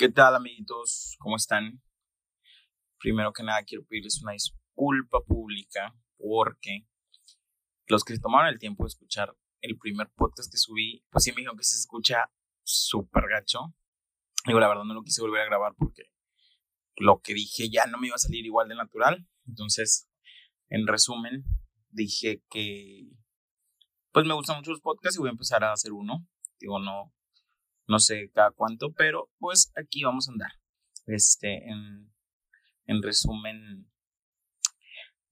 ¿Qué tal, amiguitos? ¿Cómo están? Primero que nada, quiero pedirles una disculpa pública porque los que se tomaron el tiempo de escuchar el primer podcast que subí, pues sí me dijeron que se escucha súper gacho. Digo, la verdad no lo quise volver a grabar porque lo que dije ya no me iba a salir igual de natural. Entonces, en resumen, dije que pues me gustan mucho los podcasts y voy a empezar a hacer uno. Digo, no, no sé cada cuánto, pero pues aquí vamos a andar. Este, en, en resumen,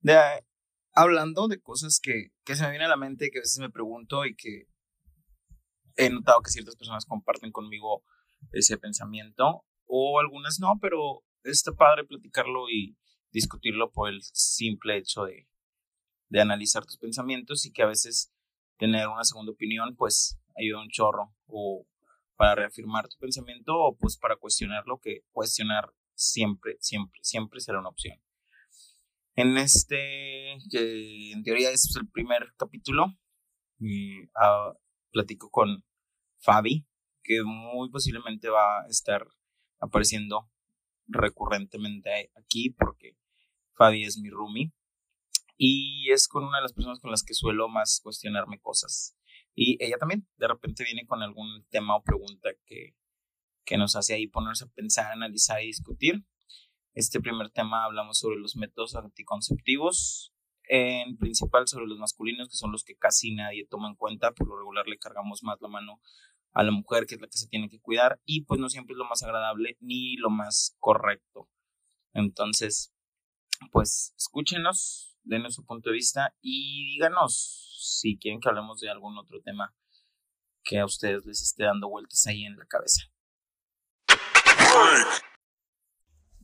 de, hablando de cosas que, que se me vienen a la mente, que a veces me pregunto y que he notado que ciertas personas comparten conmigo ese pensamiento, o algunas no, pero está padre platicarlo y discutirlo por el simple hecho de, de analizar tus pensamientos y que a veces tener una segunda opinión pues ayuda un chorro o para reafirmar tu pensamiento o pues para cuestionarlo, que cuestionar siempre, siempre, siempre será una opción. En este, que en teoría es el primer capítulo, y, ah, platico con Fabi, que muy posiblemente va a estar apareciendo recurrentemente aquí porque Fabi es mi roomie y es con una de las personas con las que suelo más cuestionarme cosas. Y ella también, de repente viene con algún tema o pregunta que, que nos hace ahí ponerse a pensar, analizar y discutir. Este primer tema hablamos sobre los métodos anticonceptivos, en principal sobre los masculinos, que son los que casi nadie toma en cuenta, por lo regular le cargamos más la mano a la mujer, que es la que se tiene que cuidar, y pues no siempre es lo más agradable ni lo más correcto. Entonces, pues escúchenos, denos su punto de vista y díganos si quieren que hablemos de algún otro tema que a ustedes les esté dando vueltas ahí en la cabeza.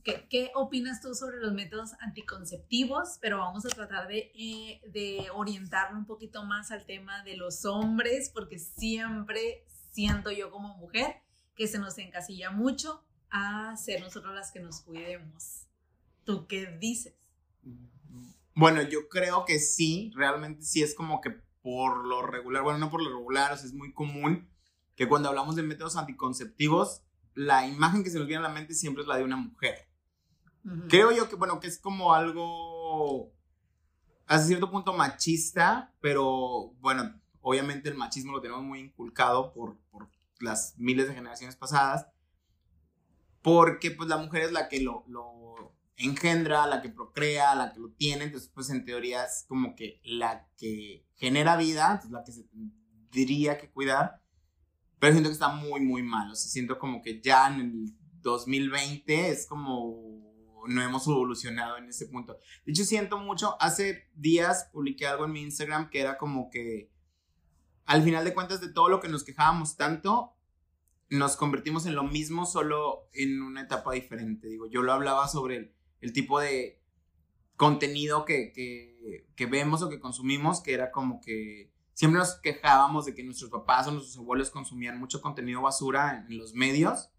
¿Qué, opinas tú sobre los métodos anticonceptivos? Pero vamos a tratar de, eh, de orientarlo un poquito más al tema de los hombres, porque siempre siento yo como mujer que se nos encasilla mucho a ser nosotros las que nos cuidemos. ¿Tú qué dices? Bueno, yo creo que sí, realmente sí es como que por lo regular, bueno, no por lo regular, o sea, es muy común que cuando hablamos de métodos anticonceptivos, la imagen que se nos viene a la mente siempre es la de una mujer. Creo yo que, bueno, que es como algo hasta cierto punto machista, pero bueno, obviamente el machismo lo tenemos muy inculcado por, por las miles de generaciones pasadas, porque pues la mujer es la que lo, lo engendra, la que procrea, la que lo tiene, entonces pues en teoría es como que la que genera vida, es la que se tendría que cuidar, pero siento que está muy, muy mal, siento como que ya en el 2020 es como no hemos evolucionado en ese punto. De hecho, siento mucho, hace días publiqué algo en mi Instagram que era como que al final de cuentas de todo lo que nos quejábamos tanto, nos convertimos en lo mismo, solo en una etapa diferente. Digo, yo lo hablaba sobre el, el tipo de contenido que, que, vemos o que consumimos, que era como que siempre nos quejábamos de que nuestros papás o nuestros abuelos consumían mucho contenido basura en, los medios,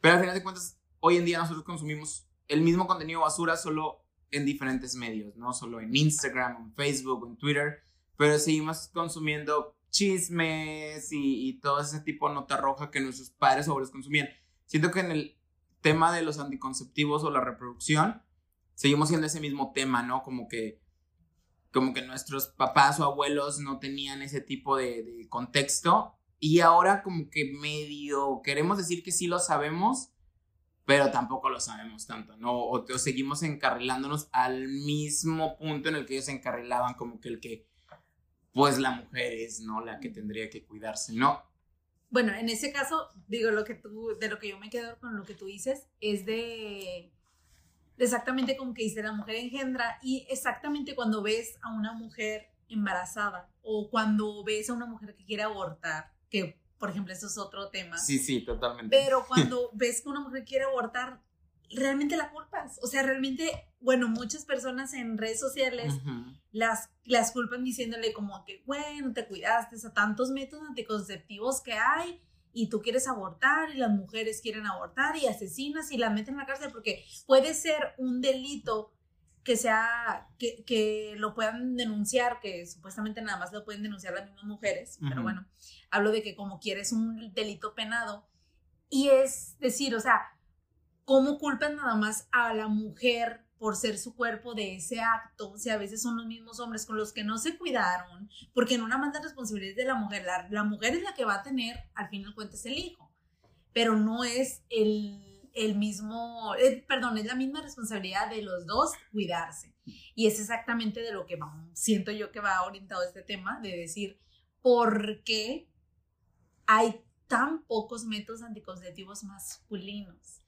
pero al final de cuentas, hoy en día nosotros consumimos el mismo contenido basura solo en diferentes medios, no solo en Instagram, en Facebook, en Twitter, pero seguimos consumiendo chismes y, y todo ese tipo de nota roja que nuestros padres o abuelos consumían. Siento que en el tema de los anticonceptivos o la reproducción, seguimos siendo ese mismo tema, ¿no? Como que, como que nuestros papás o abuelos no tenían ese tipo de, contexto y ahora como que medio queremos decir que sí lo sabemos, pero tampoco lo sabemos tanto, ¿no? O, o, seguimos encarrilándonos al mismo punto en el que ellos se encarrilaban, como que el que, pues la mujer es, ¿no? La que tendría que cuidarse, ¿no? Bueno, en ese caso, digo, lo que tú, de lo que yo me quedo con lo que tú dices, es de, exactamente como que dice la mujer engendra y exactamente cuando ves a una mujer embarazada o cuando ves a una mujer que quiere abortar, que por ejemplo eso es otro tema. Sí, sí, totalmente. Pero cuando ves que una mujer quiere abortar, realmente la culpas. O sea, realmente, bueno, muchas personas en redes sociales las, las culpan diciéndole como que, bueno, te cuidaste, a tantos métodos anticonceptivos que hay y tú quieres abortar y las mujeres quieren abortar y asesinas y la meten en la cárcel porque puede ser un delito que sea, que, que lo puedan denunciar, que supuestamente nada más lo pueden denunciar las mismas mujeres, pero bueno, hablo de que como quieres un delito penado, Y es decir, o sea, ¿cómo culpan nada más a la mujer por ser su cuerpo de ese acto? O sea, a veces son los mismos hombres con los que no se cuidaron, porque en una manda responsabilidad de la mujer. La, la mujer es la que va a tener, al final cuentas, el hijo, pero no es el, el mismo, eh, perdón, es la misma responsabilidad de los dos cuidarse. Y es exactamente de lo que siento yo que va orientado este tema, de decir, ¿por qué hay tan pocos métodos anticonceptivos masculinos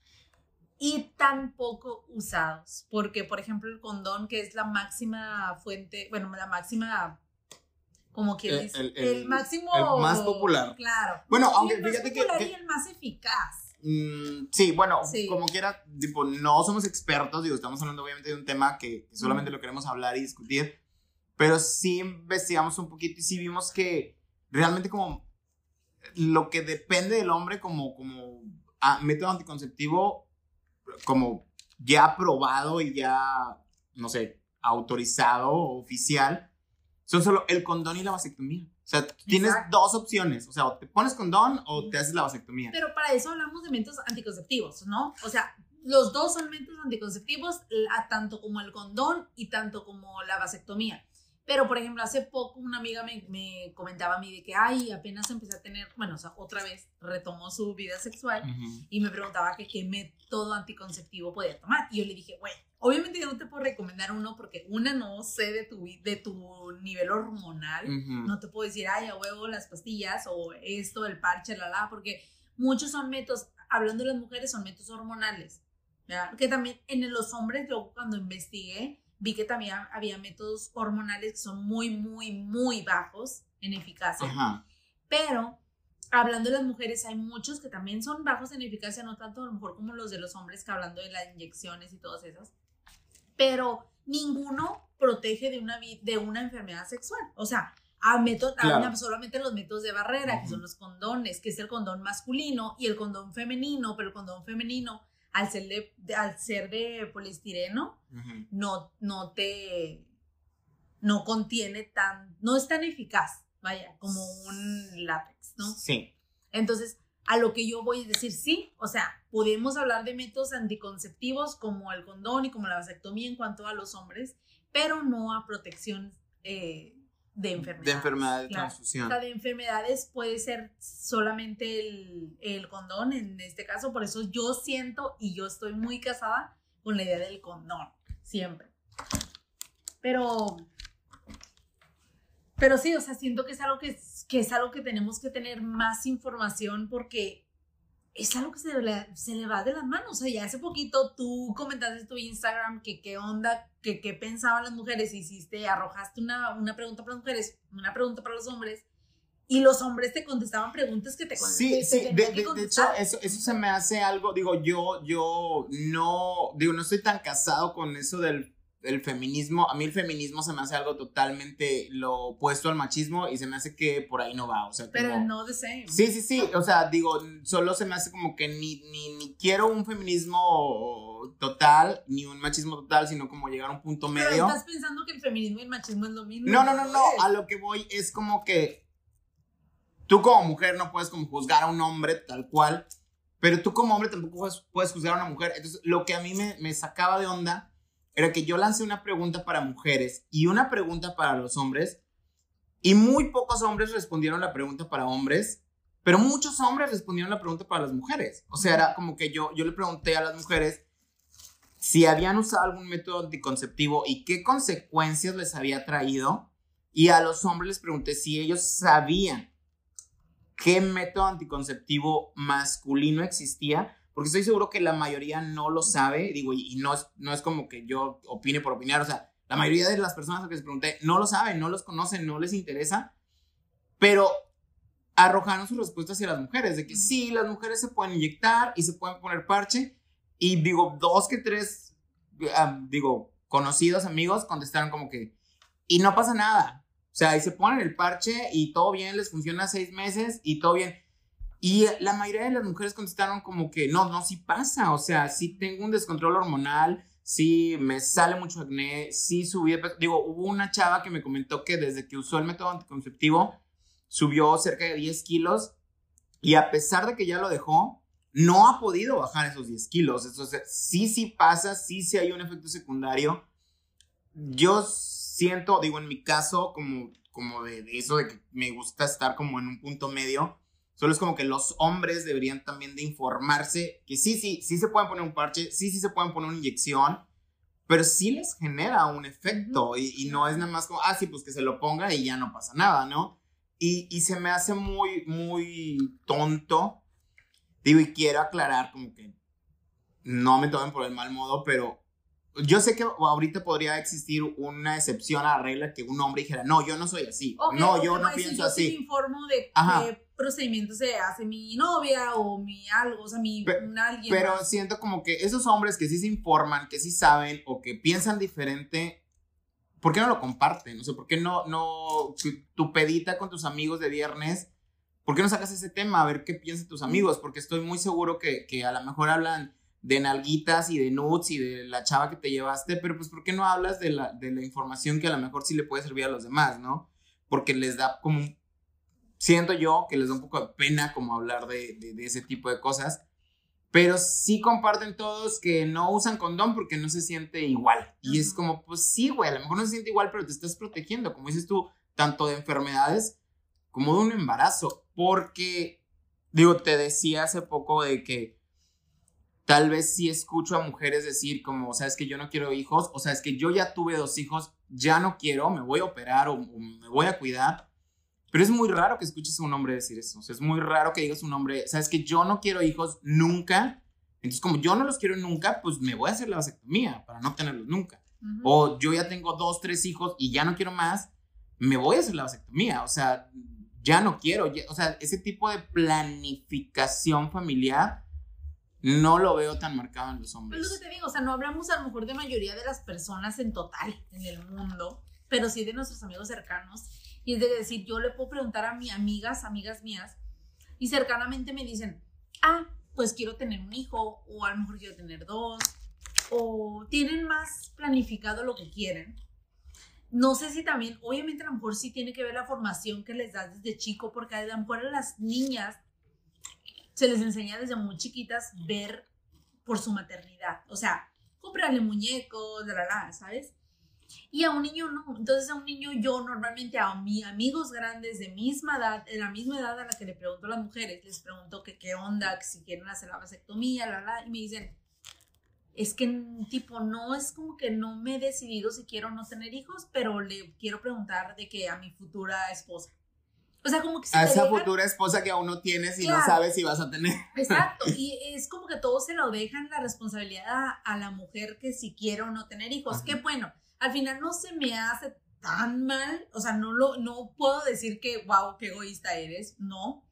y tan poco usados. Porque, por ejemplo, el condón, que es la máxima fuente, bueno, la máxima, como quien dice, el- el, el- máximo. el más popular. Claro. Bueno, Y aunque el más fíjate popular que- y el más eficaz. Mm, sí, bueno, Sí. como quiera, tipo, no somos expertos, digo, estamos hablando obviamente de un tema que, que solamente lo queremos hablar y discutir, pero sí investigamos un poquito y sí vimos que realmente como lo que depende del hombre como, como ah, método anticonceptivo, como ya aprobado y ya, no sé, autorizado, oficial, son solo el condón y la vasectomía. O sea, tienes Exacto. dos opciones, o sea, o te pones condón o te haces la vasectomía. Pero para eso hablamos de métodos anticonceptivos, ¿no? O sea, los dos son métodos anticonceptivos, tanto como el condón y tanto como la vasectomía. Pero, por ejemplo, hace poco una amiga me, me comentaba a mí de que, ay, apenas empecé a tener, bueno, o sea, otra vez retomó su vida sexual Ujú. y me preguntaba que qué método anticonceptivo podía tomar. Y yo le dije, güey, obviamente yo no te puedo recomendar uno porque una no sé de tu, de tu nivel hormonal. Ujú. No te puedo decir, ay, a huevo las pastillas o esto, el parche, la la, porque muchos son métodos, hablando de las mujeres, son métodos hormonales. ¿ya? Que también en los hombres, yo cuando investigué, vi que también había métodos hormonales que son muy, muy, muy bajos en eficacia. Ajá. Pero hablando de las mujeres, hay muchos que también son bajos en eficacia, no tanto a lo mejor como los de los hombres, que hablando de las inyecciones y todas esas. Pero ninguno protege de una, de una enfermedad sexual. O sea, a método, a Claro. una- solamente los métodos de barrera, que Ujú. son los condones, que es el condón masculino y el condón femenino, pero el condón femenino, al ser de, de- al ser de poliestireno, no, no te, no contiene tan, no es tan eficaz, vaya, como un látex, ¿no? Sí. Entonces, a lo que yo voy a decir, sí, o sea, podemos hablar de métodos anticonceptivos como el condón y como la vasectomía en cuanto a los hombres, pero no a protección eh, de enfermedades. De enfermedad de Claro. transfusión. O sea, de enfermedades puede ser solamente el, el condón en este caso, por eso yo siento y yo estoy muy casada con la idea del condón, siempre. Pero, pero sí, o sea, siento que es algo que es algo que tenemos que tener más información porque es algo que se le, se le va de las manos. O sea, ya hace poquito tú comentaste en tu Instagram que qué onda, que qué pensaban las mujeres, hiciste, arrojaste una, una pregunta para las mujeres, una pregunta para los hombres, y los hombres te contestaban preguntas que te Sí, sí, de, de- de hecho, eso, eso se me hace algo, digo, yo, yo no, digo, no estoy tan casado con eso del, del feminismo, a mí el feminismo se me hace algo totalmente lo opuesto al machismo y se me hace que por ahí no va, o sea, Pero no the same. Sí, sí, sí, o sea, digo, solo se me hace como que ni, ni, ni quiero un feminismo total, ni un machismo total, sino como llegar a un punto Pero medio. estás pensando que el feminismo y el machismo es lo mismo. No, no, no, no, es. a lo que voy es como que tú como mujer no puedes como juzgar a un hombre tal cual, pero tú como hombre tampoco puedes, puedes juzgar a una mujer. Entonces, lo que a mí me, me sacaba de onda era que yo lancé una pregunta para mujeres y una pregunta para los hombres, y muy pocos hombres respondieron la pregunta para hombres, pero muchos hombres respondieron la pregunta para las mujeres. O sea, era como que yo, yo le pregunté a las mujeres si habían usado algún método anticonceptivo y qué consecuencias les había traído. Y a los hombres les pregunté si ellos sabían qué método anticonceptivo masculino existía, porque estoy seguro que la mayoría no lo sabe, digo, y, y no, es, no es como que yo opine por opinar, o sea, la mayoría de las personas a las que les pregunté no lo saben, no los conocen, no les interesa, pero arrojaron sus respuestas hacia las mujeres, de que sí, las mujeres se pueden inyectar y se pueden poner parche, y digo, dos que tres, ah, digo, conocidos amigos contestaron como que, y no pasa nada, o sea, y se ponen el parche y todo bien, les funciona seis meses y todo bien. Y la mayoría de las mujeres contestaron como que no, no, sí pasa, o sea, sí tengo un descontrol hormonal, sí me sale mucho acné, sí subí de. Digo, hubo una chava que me comentó que desde que usó el método anticonceptivo subió cerca de 10 kilos y a pesar de que ya lo dejó, no ha podido bajar esos 10 kilos. Entonces, sí, sí pasa, sí, sí hay un efecto secundario. Yo siento, digo, en mi caso, como, como de, eso de que me gusta estar como en un punto medio, solo es como que los hombres deberían también de informarse que sí, sí, sí se pueden poner un parche, sí, sí se pueden poner una inyección, pero sí les genera un efecto y, y, no es nada más como, ah, sí, pues que se lo ponga y ya no pasa nada, ¿no? Y, y se me hace muy, muy tonto Digo, y quiero aclarar como que no me tomen por el mal modo, pero yo sé que ahorita podría existir una excepción a la regla que un hombre dijera, no, yo no soy así, no, yo no pienso así. Yo informo de qué procedimiento se hace mi novia o mi algo, o sea, mi alguien. Pero siento como que esos hombres que sí se informan, que sí saben o que piensan diferente, ¿por qué no lo comparten? O sea, ¿por qué no, no, tu pedita con tus amigos de viernes ¿por qué no sacas ese tema? A ver qué piensan tus amigos, porque estoy muy seguro que, que a lo mejor hablan de nalguitas y de nudes y de la chava que te llevaste, pero pues ¿por qué no hablas de la, de la información que a lo mejor sí le puede servir a los demás, ¿no? Porque les da como, siento yo que les da un poco de pena como hablar de, de, ese tipo de cosas, pero sí comparten todos que no usan condón porque no se siente igual. Y es como, pues sí, güey, a lo mejor no se siente igual, pero te estás protegiendo, como dices tú, tanto de enfermedades como de un embarazo, porque, digo, te decía hace poco de que tal vez sí escucho a mujeres decir como, o sea, es que yo no quiero hijos, o sea, es que yo ya tuve dos hijos, ya no quiero, me voy a operar o, me voy a cuidar. Pero es muy raro que escuches a un hombre decir eso. O sea, es muy raro que digas a un hombre, sabes que yo no quiero hijos nunca. Entonces, como yo no los quiero nunca, pues me voy a hacer la vasectomía para no tenerlos nunca. O yo ya tengo dos, tres hijos y ya no quiero más, me voy a hacer la vasectomía. O sea, ya no quiero, o sea, ese tipo de planificación familiar no lo veo tan marcado en los hombres. Es lo que te digo, o sea, no hablamos a lo mejor de mayoría de las personas en total en el mundo, pero sí de nuestros amigos cercanos. Y es de decir, yo le puedo preguntar a mis amigas, amigas mías, y cercanamente me dicen, ah, pues quiero tener un hijo, o a lo mejor quiero tener dos, o tienen más planificado lo que quieren no sé si también, obviamente a lo mejor sí tiene que ver la formación que les das desde chico, porque a lo mejor las niñas se les enseña desde muy chiquitas ver por su maternidad. O sea, comprarle muñecos, la, la, ¿sabes? Y a un niño no. Entonces a un niño yo normalmente a mis amigos grandes de misma edad, de la misma edad a la que le pregunto a las mujeres, les pregunto que qué onda, que si quieren hacer la vasectomía, la, la, y me dicen, es que tipo no es como que no me he decidido si quiero o no tener hijos, pero le quiero preguntar de que a mi futura esposa. O sea, como que a esa futura esposa que aún no tienes y no sabes si vas a tener. Exacto, y es como que todo se lo dejan la responsabilidad a, la mujer que si quiere o no tener hijos. Qué bueno, al final no se me hace tan mal, o sea, no lo no puedo decir que wow, qué egoísta eres, no,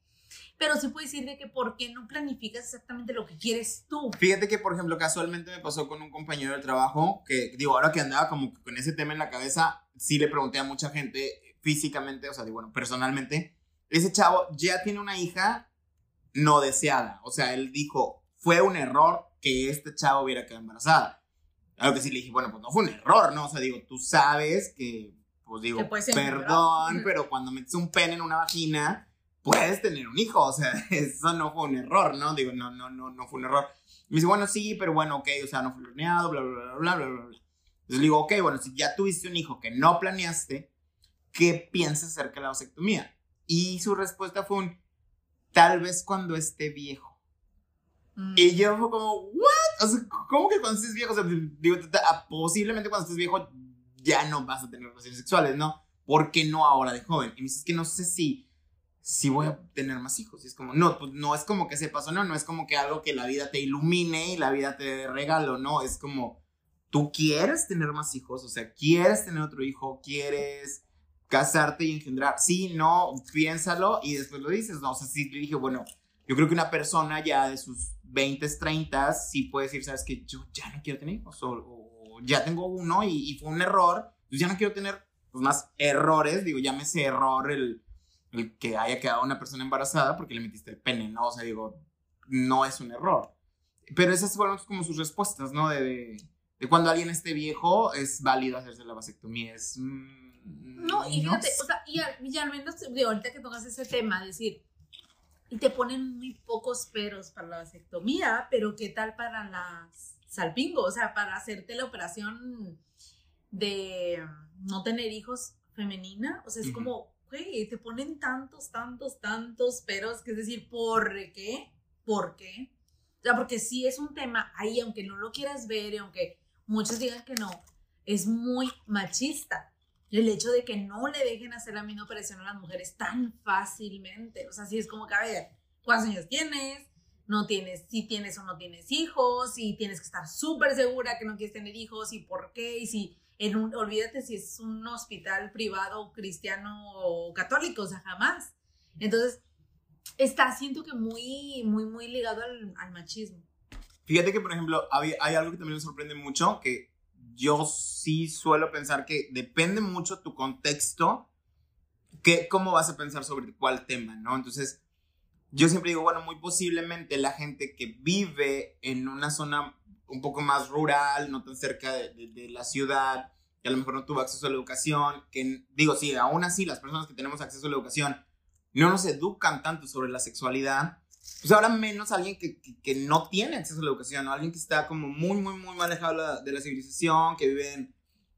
pero sí puedes decir de que por qué no planificas exactamente lo que quieres tú. Fíjate que, por ejemplo, casualmente me pasó con un compañero de trabajo que, digo, ahora que andaba como con ese tema en la cabeza, sí le pregunté a mucha gente físicamente, o sea, digo, bueno, personalmente, ese chavo ya tiene una hija no deseada. O sea, él dijo, fue un error que este chavo hubiera quedado embarazada. Algo que sí le dije, bueno, pues no fue un error, ¿no? O sea, digo, tú sabes que, pues digo, perdón, pero cuando metes un pene en una vagina puedes tener un hijo, o sea, eso no fue un error, ¿no? Digo, no, no, no, no fue un error. me dice, bueno, sí, pero bueno, ok, o sea, no fue planeado, bla, bla, bla, bla, bla, bla, bla. Entonces le digo, ok, bueno, si ya tuviste un hijo que no planeaste, ¿qué piensas acerca de la vasectomía? Y su respuesta fue un, tal vez cuando esté viejo. Mm. Y yo fue como, ¿what? O sea, ¿cómo que cuando estés viejo? O sea, digo, ah, posiblemente cuando estés viejo ya no vas a tener relaciones sexuales, ¿no? ¿Por qué no ahora de joven? Y me dices que no sé si si voy a tener más hijos. Y es como, no, pues no es como que se pasó, no, no es como que algo que la vida te ilumine y la vida te regalo, no, es como, tú quieres tener más hijos, o sea, quieres tener otro hijo, quieres casarte y engendrar. Sí, no, piénsalo y después lo dices, no, o sea, sí dije, bueno, yo creo que una persona ya de sus 20, 30, sí puede decir, sabes que yo ya no quiero tener hijos, o, ya tengo uno y, y, fue un error, pues ya no quiero tener pues, más errores, digo, llámese error el el que haya quedado una persona embarazada porque le metiste el pene, ¿no? O sea, digo, no es un error. Pero esas fueron como sus respuestas, ¿no? De, de, cuando alguien esté viejo, es válido hacerse la vasectomía. Es. Mm, no, y fíjate, o sea, y al, menos, de ahorita que tocas ese tema, decir, y te ponen muy pocos peros para la vasectomía, pero ¿qué tal para las salpingo? O sea, para hacerte la operación de no tener hijos femenina, o sea, es como, güey, te ponen tantos, tantos, tantos peros, que es decir, ¿por qué? ¿Por qué? O sea, porque sí es un tema ahí, aunque no lo quieras ver y aunque muchos digan que no, es muy machista. El hecho de que no le dejen hacer la misma operación a las mujeres tan fácilmente. O sea, sí es como que, a ver, ¿cuántos años tienes? No tienes, si tienes o no tienes hijos, y tienes que estar súper segura que no quieres tener hijos, y por qué, y si en olvídate si es un hospital privado, cristiano o católico, o sea, jamás. Entonces, está, siento que muy, muy, muy ligado al, al machismo. Fíjate que, por ejemplo, hay, hay, algo que también me sorprende mucho, que yo sí suelo pensar que depende mucho tu contexto, que cómo vas a pensar sobre cuál tema, ¿no? Entonces, yo siempre digo, bueno, muy posiblemente la gente que vive en una zona un poco más rural, no tan cerca de, la ciudad, que a lo mejor no tuvo acceso a la educación, que digo, sí, aún así las personas que tenemos acceso a la educación no nos educan tanto sobre la sexualidad, pues ahora menos alguien que, que, no tiene acceso a la educación, ¿no? alguien que está como muy, muy, muy alejado de la, civilización, que vive en,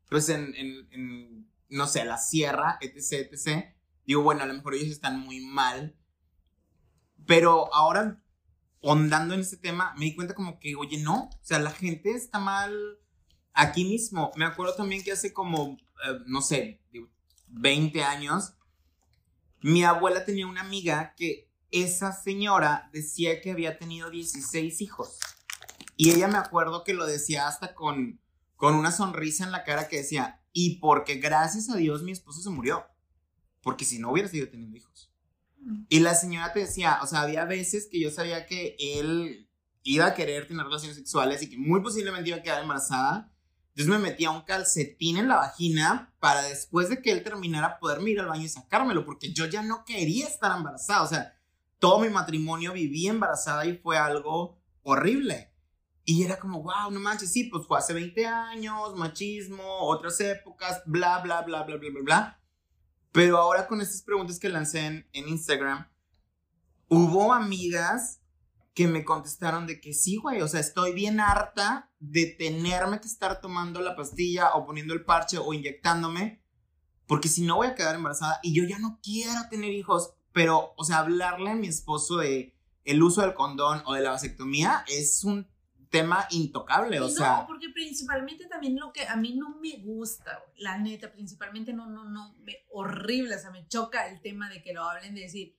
pues en, en, no sé, la sierra, etc., etc. Digo, bueno, a lo mejor ellos están muy mal, pero ahora ondando en este tema, me di cuenta como que, oye, no, o sea, la gente está mal aquí mismo. Me acuerdo también que hace como, eh, no sé, 20 años, mi abuela tenía una amiga que esa señora decía que había tenido 16 hijos. Y ella me acuerdo que lo decía hasta con, con una sonrisa en la cara que decía, y porque gracias a Dios mi esposo se murió. Porque si no hubiera seguido teniendo hijos. Y la señora te decía, o sea, había veces que yo sabía que él iba a querer tener relaciones sexuales y que muy posiblemente iba a quedar embarazada. Entonces me metía un calcetín en la vagina para después de que él terminara poderme ir al baño y sacármelo, porque yo ya no quería estar embarazada. O sea, todo mi matrimonio viví embarazada y fue algo horrible. Y era como, wow, no manches, sí, pues fue hace 20 años, machismo, otras épocas, bla, bla, bla, bla, bla, bla, bla. Pero ahora con estas preguntas que lancé en, Instagram, hubo amigas que me contestaron de que sí, güey, o sea, estoy bien harta de tenerme que estar tomando la pastilla o poniendo el parche o inyectándome, porque si no voy a quedar embarazada y yo ya no quiero tener hijos, pero, o sea, hablarle a mi esposo de el uso del condón o de la vasectomía es un tema intocable, o sea. No, porque principalmente también lo que a mí no me gusta, la neta, principalmente no, no, no, me, horrible, o sea, me choca el tema de que lo hablen de decir,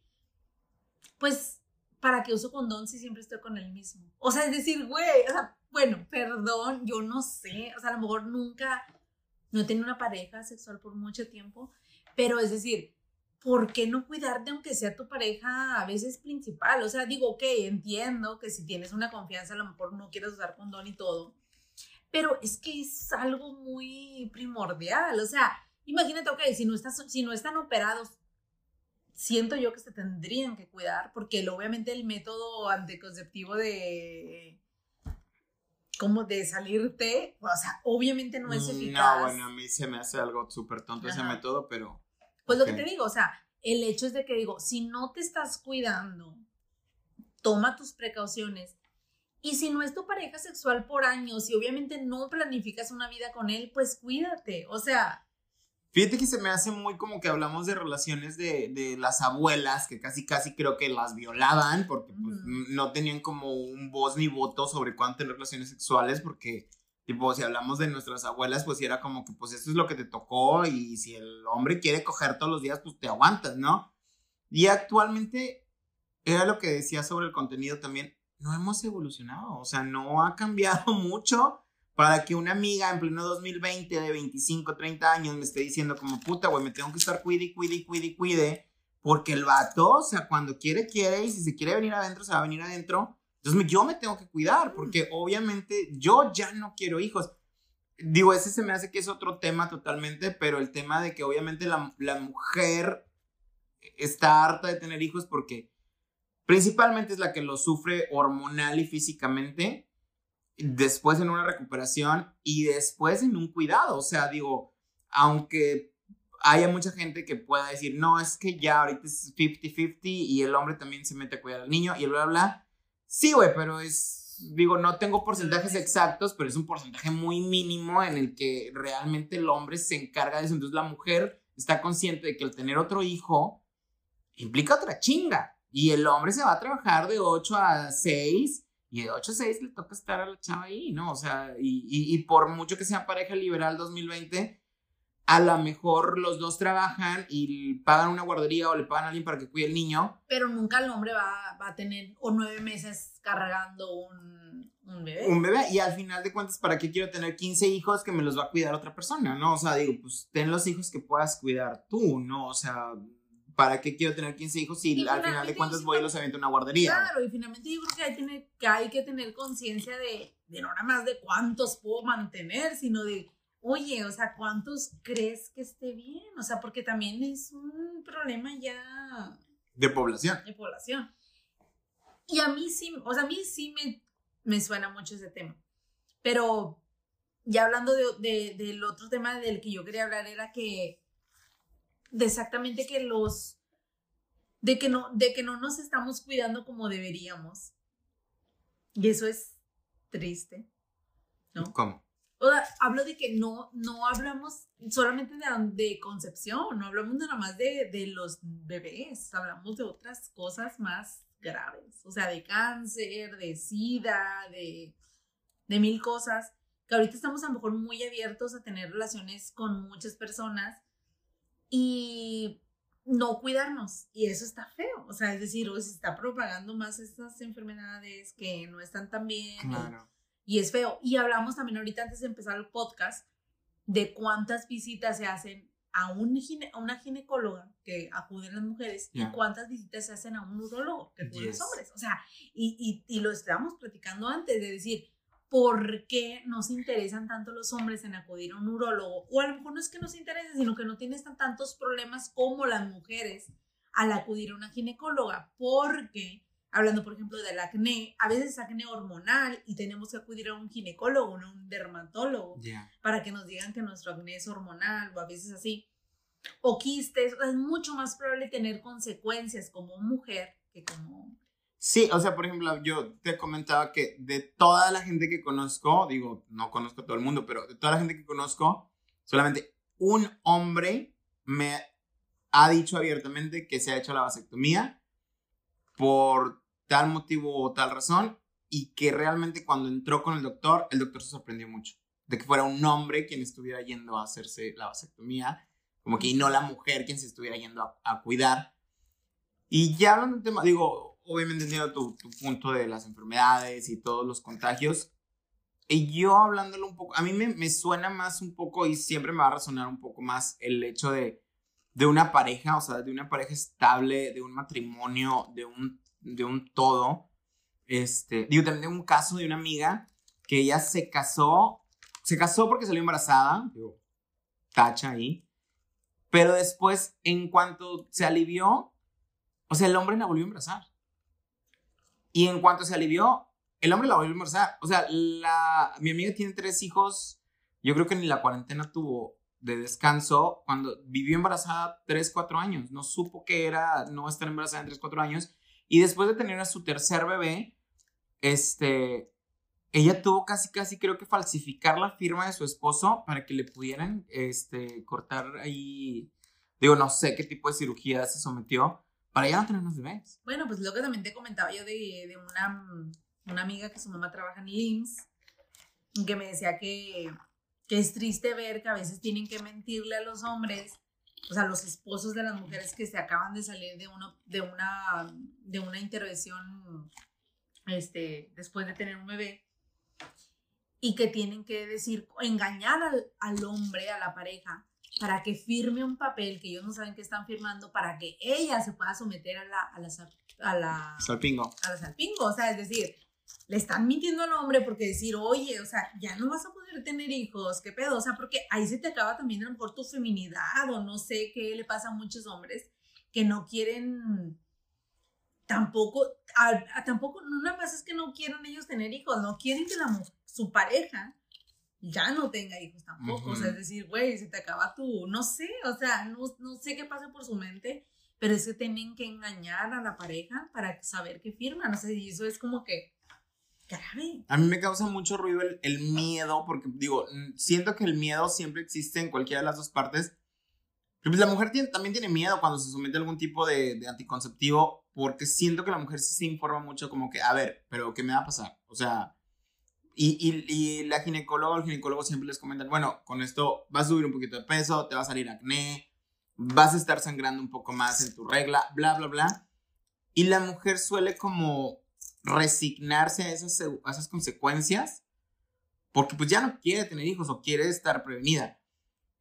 pues, ¿para qué uso condón si siempre estoy con el mismo? O sea, es decir, güey, o sea, bueno, perdón, yo no sé, o sea, a lo mejor nunca, no he tenido una pareja sexual por mucho tiempo, pero es decir, ¿por qué no cuidarte aunque sea tu pareja a veces principal? O sea, digo, ok, entiendo que si tienes una confianza a lo mejor no quieres usar condón y todo, pero es que es algo muy primordial, o sea, imagínate, ok, si no, estás, si no están operados, siento yo que se tendrían que cuidar, porque obviamente el método anticonceptivo de como de salirte, o sea, obviamente no es mm, eficaz. No, bueno, a mí se me hace algo súper tonto ese método, pero pues lo que te digo, o sea, el hecho es de que digo, si no te estás cuidando, toma tus precauciones. Y si no es tu pareja sexual por años y obviamente no planificas una vida con él, pues cuídate. O sea. Fíjate que se me hace muy como que hablamos de relaciones de, de las abuelas, que casi casi creo que las violaban, porque pues, no tenían como un voz ni voto sobre cuánto tener relaciones sexuales, porque Tipo, si hablamos de nuestras abuelas, pues era como que, pues esto es lo que te tocó y si el hombre quiere coger todos los días, pues te aguantas, ¿no? Y actualmente, era lo que decía sobre el contenido también, no hemos evolucionado, o sea, no ha cambiado mucho para que una amiga en pleno 2020 de 25, 30 años me esté diciendo como, puta, güey, me tengo que estar cuide, cuide, cuide, cuide, porque el vato, o sea, cuando quiere, quiere, y si se quiere venir adentro, se va a venir adentro, entonces yo me tengo que cuidar porque obviamente yo ya no quiero hijos. Digo, ese se me hace que es otro tema totalmente, pero el tema de que obviamente la, la mujer está harta de tener hijos porque principalmente es la que lo sufre hormonal y físicamente, después en una recuperación y después en un cuidado. O sea, digo, aunque haya mucha gente que pueda decir, no, es que ya ahorita es 50-50 y el hombre también se mete a cuidar al niño y el bla, bla, bla. Sí, güey, pero es, digo, no tengo porcentajes exactos, pero es un porcentaje muy mínimo en el que realmente el hombre se encarga de eso. Entonces la mujer está consciente de que el tener otro hijo implica otra chinga. Y el hombre se va a trabajar de 8 a 6 y de 8 a 6 le toca estar a la chava ahí, ¿no? O sea, y, y, y por mucho que sea pareja liberal 2020 a lo mejor los dos trabajan y pagan una guardería o le pagan a alguien para que cuide el niño. Pero nunca el hombre va, va a tener o nueve meses cargando un, un, bebé. Un bebé. Y al final de cuentas, ¿para qué quiero tener 15 hijos que me los va a cuidar otra persona? ¿No? O sea, digo, pues ten los hijos que puedas cuidar tú, ¿no? O sea, ¿para qué quiero tener 15 hijos si al final de cuentas voy y los aviento a una guardería? Claro, y finalmente yo creo que hay, tener, que, hay que tener conciencia de, de no nada más de cuántos puedo mantener, sino de oye, o sea, ¿cuántos crees que esté bien? O sea, porque también es un problema ya... De población. De población. Y a mí sí, o sea, a mí sí me, me suena mucho ese tema. Pero ya hablando de, de, del otro tema del que yo quería hablar era que de exactamente que los de que no de que no nos estamos cuidando como deberíamos y eso es triste ¿no? ¿Cómo? Hablo de que no, no hablamos solamente de, concepción, no hablamos nada más de, de, los bebés, hablamos de otras cosas más graves, o sea, de cáncer, de sida, de, de mil cosas, que ahorita estamos a lo mejor muy abiertos a tener relaciones con muchas personas y no cuidarnos, y eso está feo, o sea, es decir, se está propagando más estas enfermedades que no están tan bien. Y es feo. Y hablamos también ahorita antes de empezar el podcast de cuántas visitas se hacen a, un gine, a una ginecóloga que acuden las mujeres Yeah. y cuántas visitas se hacen a un urólogo que acuden Yes. los hombres. O sea, y, y, y lo estábamos platicando antes de decir, ¿por qué nos interesan tanto los hombres en acudir a un urólogo? O a lo mejor no es que nos interese, sino que no tienes tan, tantos problemas como las mujeres al acudir a una ginecóloga, porque hablando por ejemplo del acné, a veces es acné hormonal y tenemos que acudir a un ginecólogo, a un dermatólogo, para que nos digan que nuestro acné es hormonal o a veces así. O quistes, es mucho más probable tener consecuencias como mujer que como hombre. Sí, o sea, por ejemplo, yo te comentaba que de toda la gente que conozco, digo, no conozco a todo el mundo, pero de toda la gente que conozco, solamente un hombre me ha dicho abiertamente que se ha hecho la vasectomía por tal motivo o tal razón y que realmente cuando entró con el doctor, el doctor se sorprendió mucho de que fuera un hombre quien estuviera yendo a hacerse la vasectomía, como que y no la mujer quien se estuviera yendo a, a cuidar. Y ya hablando del tema, digo, obviamente entiendo tu, tu punto de las enfermedades y todos los contagios. Y yo hablándolo un poco, a mí me, me suena más un poco y siempre me va a resonar un poco más el hecho de, de una pareja, o sea, de una pareja estable, de un matrimonio, de un, de un todo. Este, digo, también tengo un caso de una amiga que ella se casó, se casó porque salió embarazada, digo, tacha ahí, pero después, en cuanto se alivió, o sea, el hombre la volvió a embarazar. Y en cuanto se alivió, el hombre la volvió a embarazar. O sea, la, mi amiga tiene tres hijos. Yo creo que ni la cuarentena tuvo de descanso cuando vivió embarazada tres, cuatro años. No supo que era no estar embarazada en tres, cuatro años. Y después de tener a su tercer bebé, este, ella tuvo casi, casi creo que falsificar la firma de su esposo para que le pudieran, este, cortar ahí, digo, no sé qué tipo de cirugía se sometió para ya no tener más bebés. Bueno, pues lo que también te comentaba yo de, de una, una amiga que su mamá trabaja en LIMS, que me decía que, que es triste ver que a veces tienen que mentirle a los hombres, o sea, los esposos de las mujeres que se acaban de salir de, uno, de, una, de una intervención este, después de tener un bebé, y que tienen que decir, engañar al, al hombre, a la pareja, para que firme un papel que ellos no saben que están firmando para que ella se pueda someter a la, a la, a la, Salpingo. a la salpingo. O sea, es decir, le están mintiendo al hombre porque decir, oye, o sea, ya no vas a poder tener hijos, qué pedo. O sea, porque ahí se te acaba también a lo mejor tu feminidad o no sé qué le pasa a muchos hombres que no quieren tampoco, a- a- tampoco, no nada más es que no quieren ellos tener hijos, no quieren que la, su pareja ya no tenga hijos tampoco. O sea, es decir, güey, se te acaba tu, no sé, o sea, no, no sé qué pasa por su mente, pero es que tienen que engañar a la pareja para saber qué firman. O sea, y eso es como que grave. A mí me causa mucho ruido el, el miedo, porque digo, siento que el miedo siempre existe en cualquiera de las dos partes. Pero pues la mujer tiene, también tiene miedo cuando se somete a algún tipo de, de anticonceptivo, porque siento que la mujer sí se informa mucho como que, a ver, pero ¿qué me va a pasar? O sea, y, y, y, la ginecóloga o el ginecólogo siempre les comentan, bueno, con esto vas a subir un poquito de peso, te va a salir acné, vas a estar sangrando un poco más en tu regla, bla, bla, bla. Y la mujer suele como resignarse a esas, consecuencias porque pues ya no quiere tener hijos o quiere estar prevenida.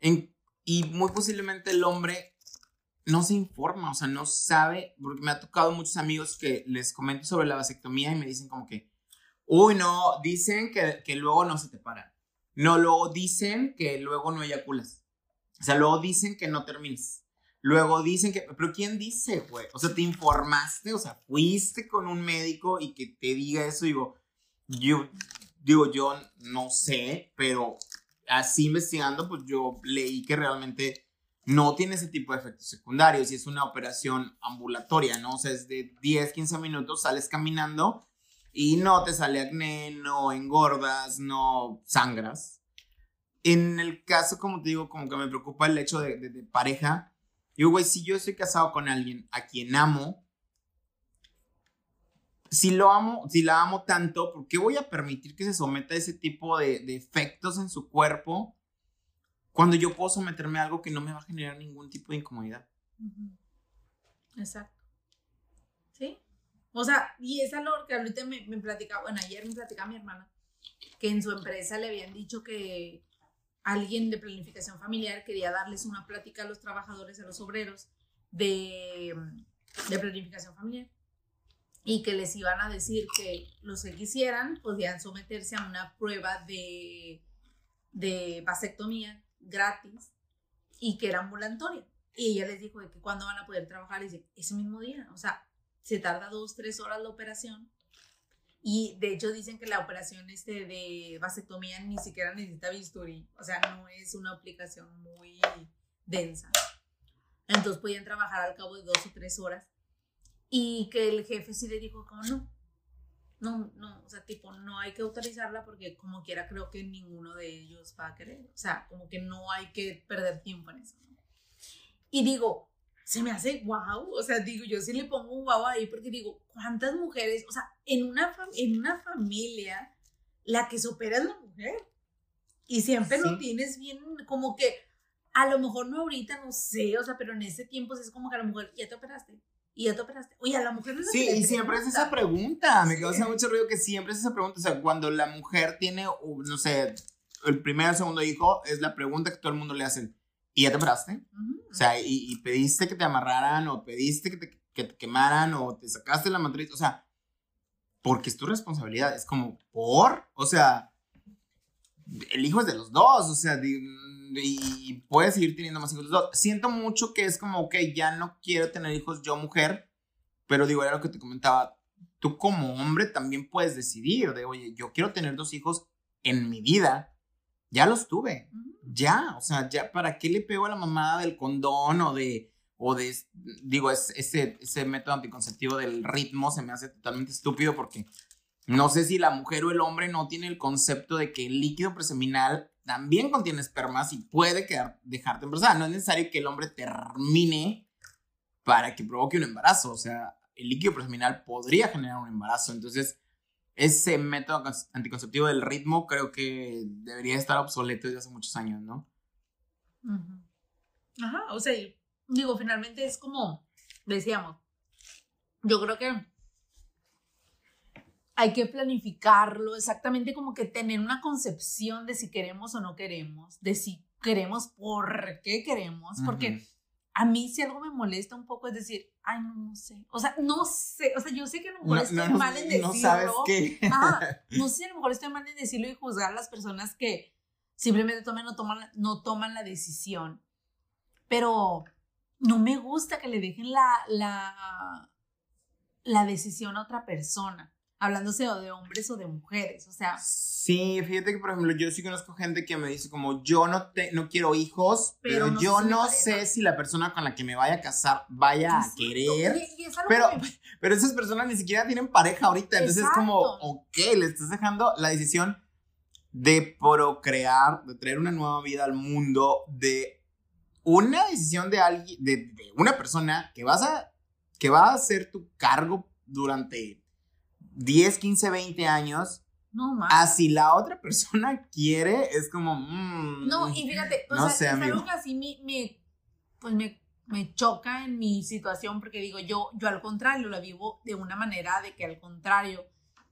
En, y muy posiblemente el hombre no se informa, o sea, no sabe, porque me ha tocado muchos amigos que les comento sobre la vasectomía y me dicen como que, uy, no, dicen que, luego no se te para. No, luego dicen que luego no eyaculas. O sea, luego dicen que no termines. Luego dicen que, pero ¿quién dice, güey? O sea, te informaste, o sea, fuiste con un médico y que te diga eso, digo, yo, digo, yo no sé, pero así investigando, pues yo leí que realmente no tiene ese tipo de efectos secundarios y es una operación ambulatoria, ¿no? O sea, es de 10, 15 minutos, sales caminando y no te sale acné, no engordas, no sangras. En el caso, como te digo, como que me preocupa el hecho de, de, de pareja, Digo, güey, si yo estoy casado con alguien a quien amo, si lo amo, si la amo tanto, ¿por qué voy a permitir que se someta a ese tipo de, de efectos en su cuerpo cuando yo puedo someterme a algo que no me va a generar ningún tipo de incomodidad? Exacto. ¿Sí? O sea, y es algo que ahorita me, me platicaba, bueno, ayer me platicaba mi hermana, que en su empresa le habían dicho que alguien de planificación familiar quería darles una plática a los trabajadores, a los obreros de, de planificación familiar. Y que les iban a decir que los que quisieran podían someterse a una prueba de, de vasectomía gratis y que era ambulatoria. Y ella les dijo de que cuándo van a poder trabajar, y dice, ese mismo día, o sea, se tarda dos, tres horas la operación y de hecho dicen que la operación este de vasectomía ni siquiera necesita bisturí, o sea, no es una aplicación muy densa. Entonces podían trabajar al cabo de dos o tres horas. Y que el jefe sí le dijo como no, no, no, o sea, tipo, no hay que autorizarla porque como quiera creo que ninguno de ellos va a querer. O sea, como que no hay que perder tiempo en eso. Y digo, se me hace wow, o sea, digo, yo sí le pongo un wow ahí porque digo, ¿cuántas mujeres, o sea, en una, en una familia, la que se opera es la mujer? Y siempre lo tienes bien, como que, a lo mejor no ahorita, no sé, o sea, pero en ese tiempo es como que a la mujer, ya te operaste, y ya te operaste. Oye, a la mujer no Sí, y siempre es esa pregunta. Me causa mucho ruido que siempre es esa pregunta. O sea, cuando la mujer tiene, no sé, el primer o segundo hijo, es la pregunta que todo el mundo le hacen. ¿Y ya te operaste? O sea, y, pediste que te amarraran, o pediste que te, que te, quemaran, o te sacaste la matriz. O sea, porque es tu responsabilidad. Es como, ¿por? O sea, el hijo es de los dos. O sea, y, puedes seguir teniendo más hijos de los dos. Siento mucho que es como, ok, ya no quiero tener hijos yo, mujer. Pero digo, era lo que te comentaba. Tú como hombre también puedes decidir de, oye, yo quiero tener dos hijos en mi vida ya los tuve. Ya, o sea, ya, ¿para qué le pego a la mamada del condón o de, o de, digo, ese, ese método anticonceptivo del ritmo se me hace totalmente estúpido porque no sé si la mujer o el hombre no tiene el concepto de que el líquido preseminal también contiene espermas y puede quedar, dejarte embarazada. No es necesario que el hombre termine para que provoque un embarazo. O sea, el líquido preseminal podría generar un embarazo. Entonces, ese método anticonceptivo del ritmo creo que debería estar obsoleto desde hace muchos años, ¿no? Ajá, o sea, digo, finalmente es como decíamos, yo creo que hay que planificarlo exactamente como que tener una concepción de si queremos o no queremos, de si queremos por qué queremos, porque a mí si algo me molesta un poco es decir, ay, no, no sé. O sea, no sé. O sea, yo sé que a lo mejor estoy mal en decirlo. No sabes qué. no sé, a lo mejor estoy mal en decirlo y juzgar a las personas que simplemente toman, no, toman, no toman la decisión. Pero no me gusta que le dejen la, la, la decisión a otra persona. Hablándose de hombres o de mujeres, o sea. Sí, fíjate que por ejemplo yo sí conozco gente que me dice como yo no te, no quiero hijos, pero, yo no sé si la persona con la que me vaya a casar vaya a querer. pero, pero esas personas ni siquiera tienen pareja ahorita, entonces es como, ok, le estás dejando la decisión de procrear, de traer una nueva vida al mundo, de una decisión de alguien, de, de una persona que vas a, que va a ser tu cargo durante 10, 15, 20 años. No más. Así la otra persona quiere, es como. Mm, no, y fíjate, o no sea, es algo que así me, pues me, me, choca en mi situación, porque digo, yo, yo al contrario, la vivo de una manera de que al contrario,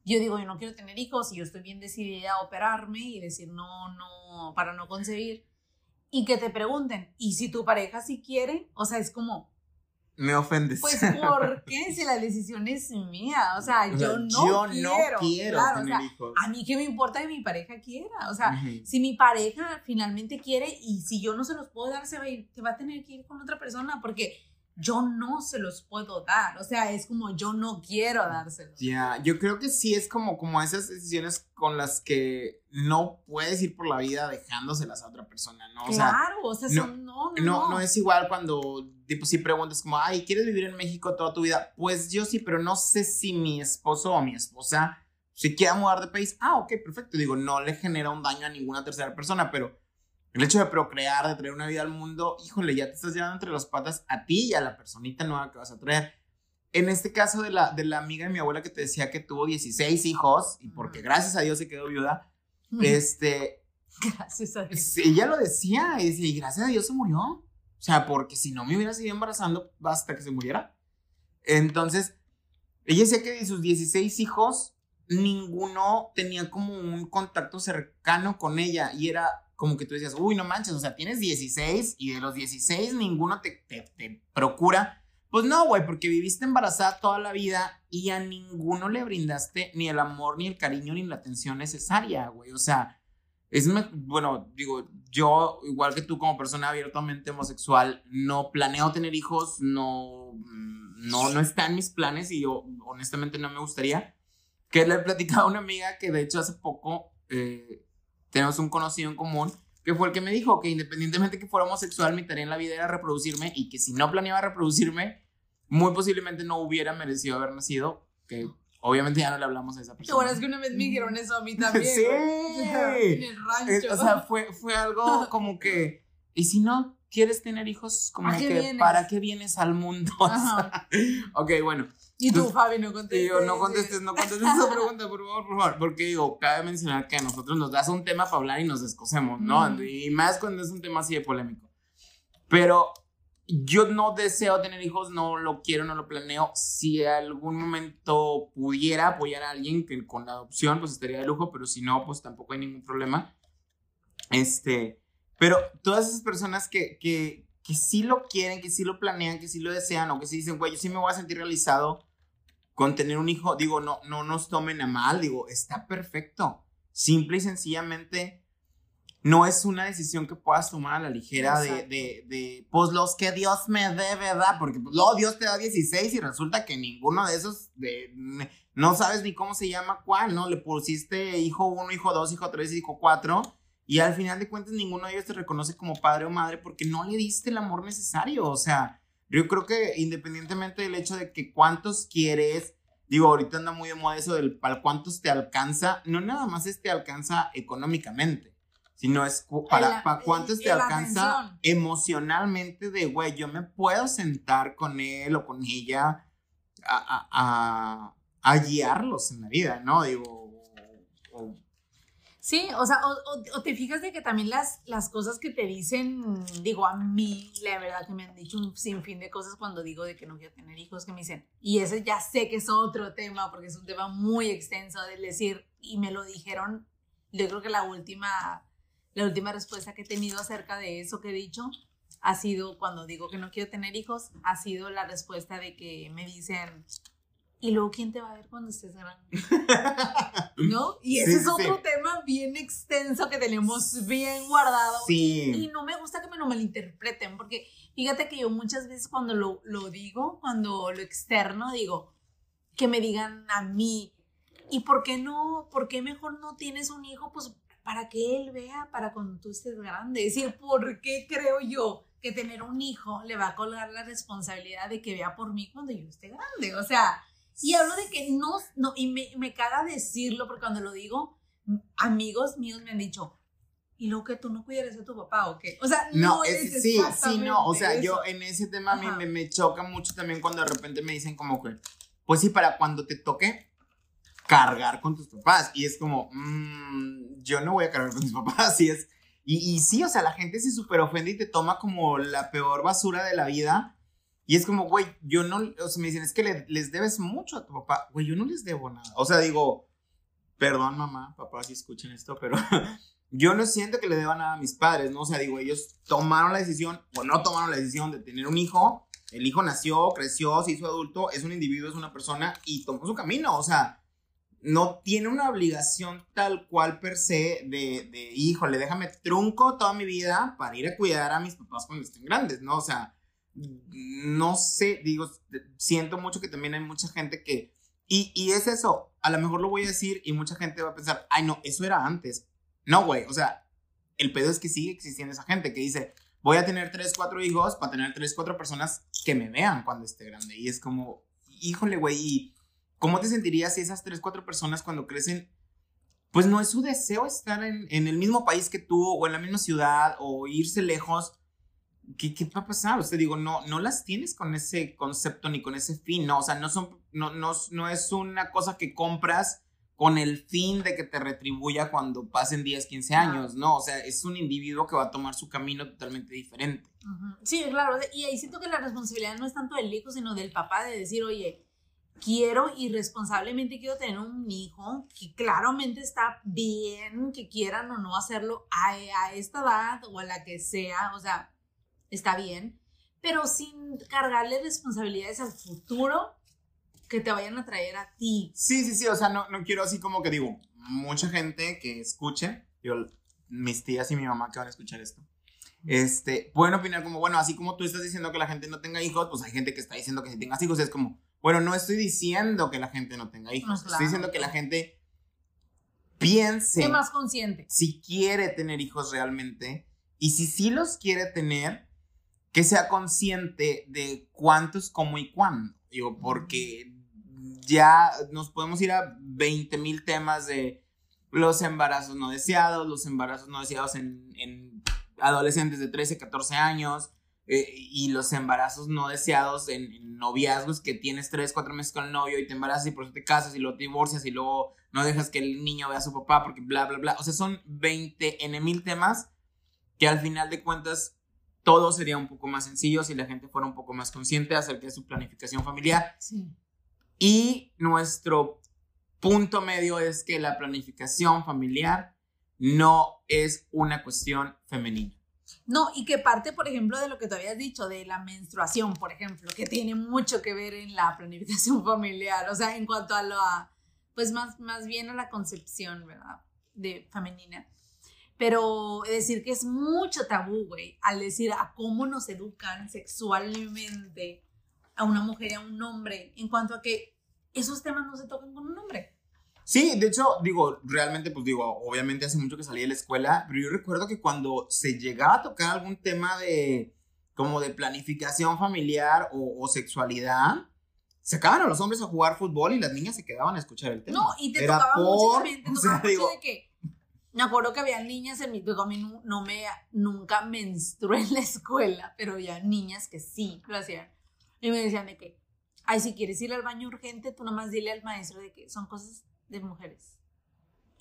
yo digo, yo no quiero tener hijos y yo estoy bien decidida a operarme y decir no, no, para no concebir. Y que te pregunten, ¿y si tu pareja sí quiere? O sea, es como, me ofendes. Pues, ¿por qué? Si la decisión es mía. O sea, yo, no, quiero, tener hijos. A mí qué me importa que mi pareja quiera. O sea, si mi pareja finalmente quiere y si yo no se los puedo dar, se va, a ir, se va a tener que ir con otra persona porque yo no se los puedo dar. O sea, es como yo no quiero dárselos. Ya, yo creo que sí es como, como esas decisiones con las que no puedes ir por la vida dejándoselas a otra persona, ¿no? O claro, o sea, no, son, no, no, no, no. es igual cuando, tipo, si preguntas como, ay, ¿quieres vivir en México toda tu vida? Pues yo sí, pero no sé si mi esposo o mi esposa si quiere mudar de país. Ah, ok, perfecto. Digo, no le genera un daño a ninguna tercera persona, pero el hecho de procrear, de traer una vida al mundo, híjole, ya te estás llevando entre las patas a ti y a la personita nueva que vas a traer. En este caso de la, de la amiga de mi abuela que te decía que tuvo 16 hijos y porque gracias a Dios se quedó viuda, este... Gracias a Dios. Ella lo decía y decía, y gracias a Dios se murió. O sea, porque si no me hubiera seguido embarazando hasta que se muriera. Entonces, ella decía que de sus 16 hijos, ninguno tenía como un contacto cercano con ella y era como que tú decías, uy, no manches, o sea, tienes 16 y de los 16 ninguno te, te, procura. Pues no, güey, porque viviste embarazada toda la vida y a ninguno le brindaste ni el amor, ni el cariño, ni la atención necesaria, güey. O sea, es, bueno, digo, yo, igual que tú como persona abiertamente homosexual, no planeo tener hijos, no, no, no está en mis planes y yo honestamente no me gustaría. Que le he platicado a una amiga que de hecho hace poco eh, tenemos un conocido en común que fue el que me dijo que independientemente que fuera homosexual, mi tarea en la vida era reproducirme y que si no planeaba reproducirme, muy posiblemente no hubiera merecido haber nacido, que obviamente ya no le hablamos a esa persona. Ahora es que una vez me dijeron eso a mí también. sí. En el rancho. o sea, fue, fue algo como que, ¿y si no quieres tener hijos? Como que, ¿para qué vienes al mundo? ok, bueno. Y tú, Fabi, no contestes. Yo, no contestes, no contestes esa pregunta, por favor, por favor. Porque digo, cabe mencionar que a nosotros nos das un tema para hablar y nos descosemos, ¿no? Mm. Y más cuando es un tema así de polémico. Pero yo no deseo tener hijos, no lo quiero, no lo planeo. Si algún momento pudiera apoyar a alguien que con la adopción, pues estaría de lujo, pero si no, pues tampoco hay ningún problema. Este, pero todas esas personas que, que, que sí lo quieren, que sí lo planean, que sí lo desean, o que sí dicen, güey, yo sí me voy a sentir realizado con tener un hijo, digo, no, no nos tomen a mal, digo, está perfecto. Simple y sencillamente no es una decisión que puedas tomar a la ligera de, de, de, pues los que Dios me dé, ¿verdad? Porque pues, luego Dios te da 16 y resulta que ninguno de esos, de, no sabes ni cómo se llama cuál, ¿no? Le pusiste hijo 1, hijo 2, hijo 3, hijo 4 y al final de cuentas ninguno de ellos te reconoce como padre o madre porque no le diste el amor necesario, o sea, yo creo que independientemente del hecho de que cuántos quieres, digo, ahorita anda muy de moda eso del para cuántos te alcanza, no nada más es te alcanza económicamente, sino es para, para cuántos te alcanza emocionalmente de, güey, yo me puedo sentar con él o con ella a, a, a, guiarlos en la vida, ¿no? Digo, Sí, o sea, o, te fijas de que también las, las cosas que te dicen, digo, a mí, la verdad que me han dicho un sinfín de cosas cuando digo de que no quiero tener hijos, que me dicen, y ese ya sé que es otro tema, porque es un tema muy extenso de decir, y me lo dijeron, yo creo que la última, la última respuesta que he tenido acerca de eso que he dicho ha sido, cuando digo que no quiero tener hijos, ha sido la respuesta de que me dicen, y luego, ¿quién te va a ver cuando estés grande? ¿No? Y ese es otro tema bien extenso que tenemos bien guardado. Sí. Y no me gusta que me lo malinterpreten, porque fíjate que yo muchas veces cuando lo, lo digo, cuando lo externo, digo, que me digan a mí, ¿Y por qué no, por qué mejor no tienes un hijo? Pues para que él vea para cuando tú estés grande. Es decir, ¿por qué creo yo que tener un hijo le va a colgar la responsabilidad de que vea por mí cuando yo esté grande? O sea, y hablo de que no, no y me, me caga decirlo porque cuando lo digo, amigos míos me han dicho, y luego que tú no cuidares a tu papá o qué. O sea, no, es, sí, sí, no. O sea, yo en ese tema a mí me, me, choca mucho también cuando de repente me dicen como que, pues sí, para cuando te toque cargar con tus papás. Y es como, mmm, yo no voy a cargar con mis papás. Y es, y, y sí, o sea, la gente se súper ofende y te toma como la peor basura de la vida. Y es como, güey, yo no, o sea, me dicen, es que les debes mucho a tu papá. Güey, yo no les debo nada. O sea, digo, perdón mamá, papá, si escuchan esto, pero yo no siento que le deba nada a mis padres, ¿no? O sea, digo, ellos tomaron la decisión, o no tomaron la decisión de tener un hijo, el hijo nació, creció, se hizo adulto, es un individuo, es una persona y tomó su camino, o sea, no tiene una obligación tal cual per se de, de, híjole, déjame trunco toda mi vida para ir a cuidar a mis papás cuando estén grandes, ¿no? O sea, no sé, digo, siento mucho que también hay mucha gente que, y, y es eso, a lo mejor lo voy a decir y mucha gente va a pensar, ay no, eso era antes, no, güey, o sea, el pedo es que sigue existiendo esa gente que dice, voy a tener tres, cuatro hijos para tener tres, cuatro personas que me vean cuando esté grande. Y es como, híjole, güey, ¿y cómo te sentirías si esas tres, cuatro personas cuando crecen, pues no es su deseo estar en, en el mismo país que tú o en la misma ciudad o irse lejos? ¿Qué, ¿Qué, va a pasar? O sea, digo, no, no las tienes con ese concepto ni con ese fin, ¿no? O sea, no, son, no, no, no es una cosa que compras con el fin de que te retribuya cuando pasen 10, 15 años, ¿no? O sea, es un individuo que va a tomar su camino totalmente diferente. Sí, claro, y ahí siento que la responsabilidad no es tanto del hijo, sino del papá de decir, oye, quiero irresponsablemente quiero tener un hijo que claramente está bien que quieran o no hacerlo a, a esta edad o a la que sea, o sea, está bien, pero sin cargarle responsabilidades al futuro que te vayan a traer a ti. Sí, sí, sí, o sea, no, no quiero así como que digo, mucha gente que escuche, yo, mis tías y mi mamá que van a escuchar esto, este, pueden opinar como, bueno, así como tú estás diciendo que la gente no tenga hijos, pues hay gente que está diciendo que si tengas hijos es como, bueno, no estoy diciendo que la gente no tenga hijos, estoy diciendo que la gente piense. Sé más consciente. Si quiere tener hijos realmente y si sí los quiere tener, que sea consciente de cuántos, cómo y cuándo. Digo, porque ya nos podemos ir a 20 mil temas de los embarazos no deseados, los embarazos no deseados en, adolescentes de 13, 14 años eh, y los embarazos no deseados en, noviazgos que tienes 3, 4 meses con el novio y te embarazas y por eso te casas y luego te divorcias y luego no dejas que el niño vea a su papá porque bla, bla, bla. O sea, son 20 N mil temas que al final de cuentas todo sería un poco más sencillo si la gente fuera un poco más consciente acerca de su planificación familiar. Sí. Y nuestro punto medio es que la planificación familiar no es una cuestión femenina. No, y que parte, por ejemplo, de lo que tú habías dicho, de la menstruación, por ejemplo, que tiene mucho que ver en la planificación familiar, o sea, en cuanto a la, pues más, más bien a la concepción, ¿verdad? De femenina. Pero decir que es mucho tabú, güey, al decir a cómo nos educan sexualmente a una mujer y a un hombre en cuanto a que esos temas no se tocan con un hombre. Sí, de hecho, digo, realmente, pues digo, obviamente hace mucho que salí de la escuela, pero yo recuerdo que cuando se llegaba a tocar algún tema de, como de planificación familiar o, sexualidad, se acaban a los hombres a jugar fútbol y las niñas se quedaban a escuchar el tema. No, y te tocaba mucho también, te tocaba mucho de que, me acuerdo que había niñas en mi, a mí no, me, nunca menstrué en la escuela, pero había niñas que sí lo hacían. Y me decían de que, ay, si quieres ir al baño urgente, tú nomás dile al maestro de que son cosas de mujeres.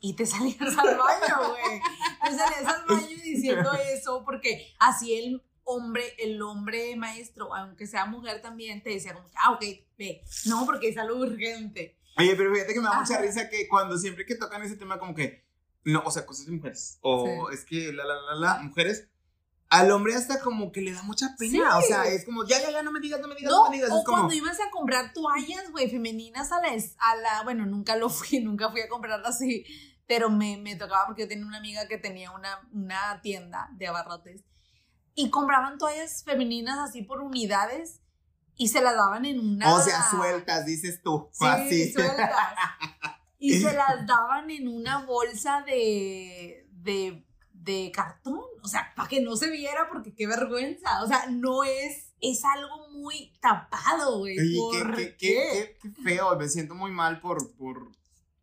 Y te salías al baño, güey. Te salías al baño diciendo eso, porque así el hombre, el hombre maestro, aunque sea mujer también, te decía como, ah, ok, ve. No, porque es algo urgente. Oye, pero fíjate que me da mucha risa que cuando siempre que tocan ese tema, como que, no, o sea, cosas de mujeres. O es que, la, la, la, la, mujeres al hombre hasta como que le da mucha pena. O sea, es como, ya, ya, ya, no me digas, no me digas, no, me digas. O cuando ibas a comprar toallas, güey, femeninas a la, a la, bueno, nunca lo fui, nunca fui a comprarlas así, pero me, me tocaba porque yo tenía una amiga que tenía una, una tienda de abarrotes y compraban toallas femeninas así por unidades y se las daban en una. O sea, sueltas, dices tú. Sí, sueltas. y se las daban en una bolsa de, de, de cartón. O sea, para que no se viera, porque qué vergüenza. O sea, no es, es algo muy tapado, güey. ¿Por qué, qué? Qué, feo. Me siento muy mal por, por.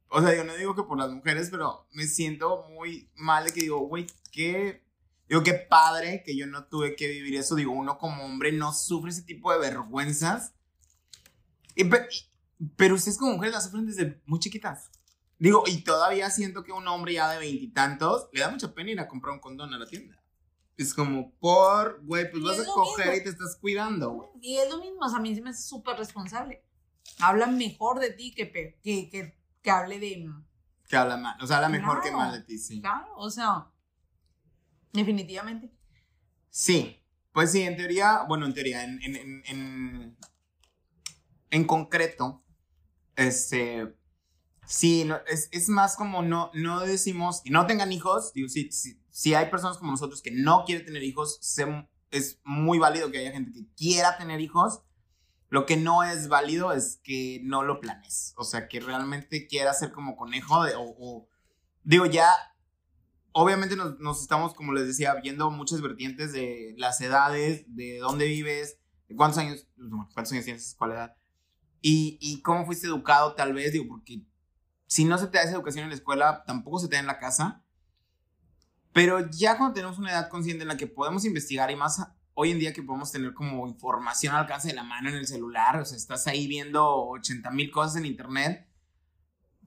O sea, yo no digo que por las mujeres, pero me siento muy mal de que digo, güey, qué. Digo, qué padre que yo no tuve que vivir eso. Digo, uno como hombre no sufre ese tipo de vergüenzas. y, pero ustedes como mujeres la sufren desde muy chiquitas. Digo, y todavía siento que un hombre ya de veintitantos le da mucha pena ir a comprar un condón a la tienda. Es como, por, güey, pues vas a coger y te estás cuidando, güey. Y es lo mismo, o sea, a mí se me hace súper responsable. Habla mejor de ti que, que, que, que hable de... Que habla mal, o sea, habla mejor que mal de ti, sí. Claro, o sea, definitivamente. Sí, pues sí, en teoría, bueno, en teoría, en, en, en, en concreto, este, sí, no, es, más como no, no decimos, y no tengan hijos, digo, si, si, hay personas como nosotros que no quieren tener hijos, es muy válido que haya gente que quiera tener hijos, lo que no es válido es que no lo planes, o sea, que realmente quiera ser como conejo, de, o, digo, ya, obviamente nos, nos estamos, como les decía, viendo muchas vertientes de las edades, de dónde vives, de cuántos años, cuántos años tienes, cuál edad, y, cómo fuiste educado tal vez, digo, porque si no se te da esa educación en la escuela, tampoco se te da en la casa. Pero ya cuando tenemos una edad consciente en la que podemos investigar y más hoy en día que podemos tener como información al alcance de la mano en el celular, o sea, estás ahí viendo 80 mil cosas en internet,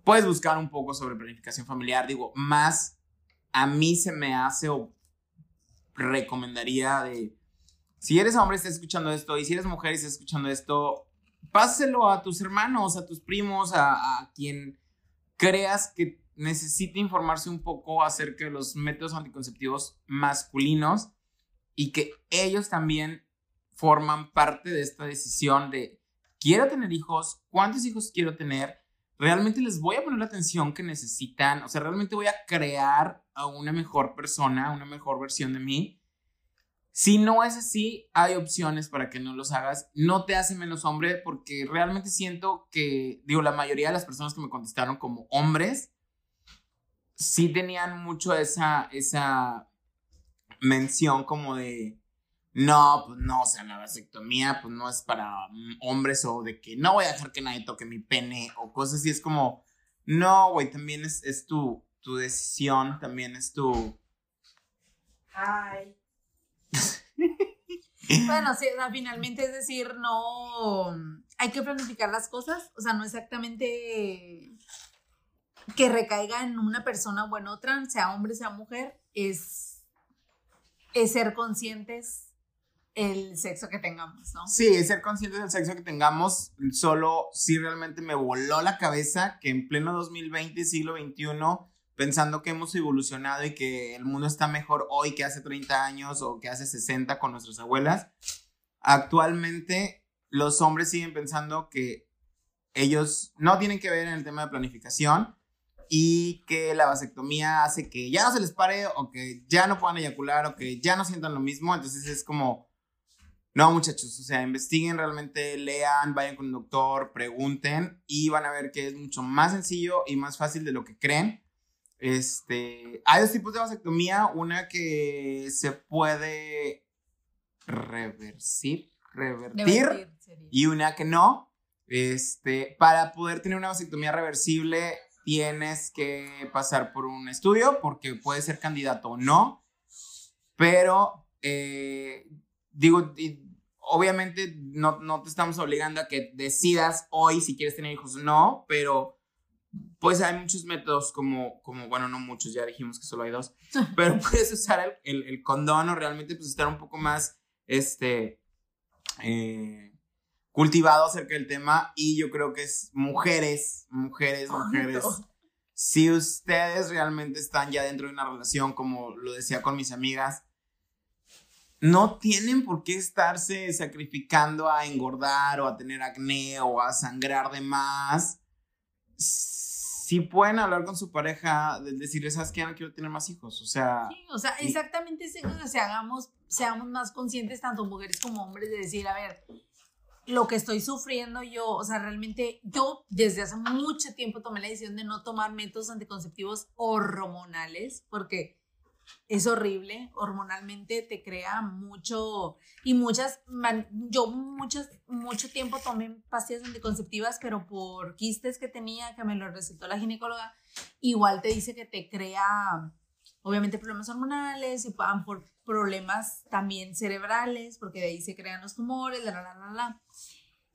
puedes buscar un poco sobre planificación familiar. Digo, más a mí se me hace o recomendaría de, si eres hombre y estás escuchando esto, y si eres mujer y estás escuchando esto, páselo a tus hermanos, a tus primos, a, quien creas que necesite informarse un poco acerca de los métodos anticonceptivos masculinos y que ellos también forman parte de esta decisión de quiero tener hijos, cuántos hijos quiero tener, realmente les voy a poner la atención que necesitan, o sea, realmente voy a crear a una mejor persona, una mejor versión de mí si no es así, hay opciones para que no los hagas. No te hace menos hombre porque realmente siento que, digo, la mayoría de las personas que me contestaron como hombres, sí tenían mucho esa, esa mención como de, no, pues no, o sea, la vasectomía pues no es para hombres o de que no voy a dejar que nadie toque mi pene o cosas así. Es como, no, güey, también es, es tu, tu decisión, también es tu... Ay. Bueno, sí, o sea, finalmente es decir, no, hay que planificar las cosas, o sea, no exactamente que recaiga en una persona o trans, sea hombre, sea mujer, es, es ser conscientes el sexo que tengamos, ¿no? Sí, ser conscientes del sexo que tengamos, solo si realmente me voló la cabeza que en pleno 2020, siglo XXI, pensando que hemos evolucionado y que el mundo está mejor hoy que hace 30 años o que hace 60 con nuestras abuelas. Actualmente los hombres siguen pensando que ellos no tienen que ver en el tema de planificación y que la vasectomía hace que ya no se les pare o que ya no puedan eyacular o que ya no sientan lo mismo. Entonces es como, no muchachos, o sea, investiguen realmente, lean, vayan con un doctor, pregunten y van a ver que es mucho más sencillo y más fácil de lo que creen. Este, hay dos tipos de vasectomía, una que se puede reversir, revertir, y una que no. Este, para poder tener una vasectomía reversible tienes que pasar por un estudio porque puede ser candidato o no, pero eh, digo, obviamente no, no te estamos obligando a que decidas hoy si quieres tener hijos o no, pero pues hay muchos métodos como, como, bueno, no muchos, ya dijimos que solo hay dos, pero puedes usar el, el, condón o realmente pues estar un poco más, este, eh, cultivado acerca del tema y yo creo que es mujeres, mujeres, mujeres. Si ustedes realmente están ya dentro de una relación, como lo decía con mis amigas, no tienen por qué estarse sacrificando a engordar o a tener acné o a sangrar de más si pueden hablar con su pareja, de decirle, ¿sabes qué? No quiero tener más hijos. O sea. Sí, o sea, exactamente eso, o sea, hagamos, seamos más conscientes, tanto mujeres como hombres, de decir, a ver, lo que estoy sufriendo yo, o sea, realmente yo desde hace mucho tiempo tomé la decisión de no tomar métodos anticonceptivos hormonales porque es horrible, hormonalmente te crea mucho y muchas, yo muchas, mucho tiempo tomé pastillas anticonceptivas, pero por quistes que tenía, que me lo recetó la ginecóloga, igual te dice que te crea obviamente problemas hormonales y por problemas también cerebrales, porque de ahí se crean los tumores, la, la, la, la.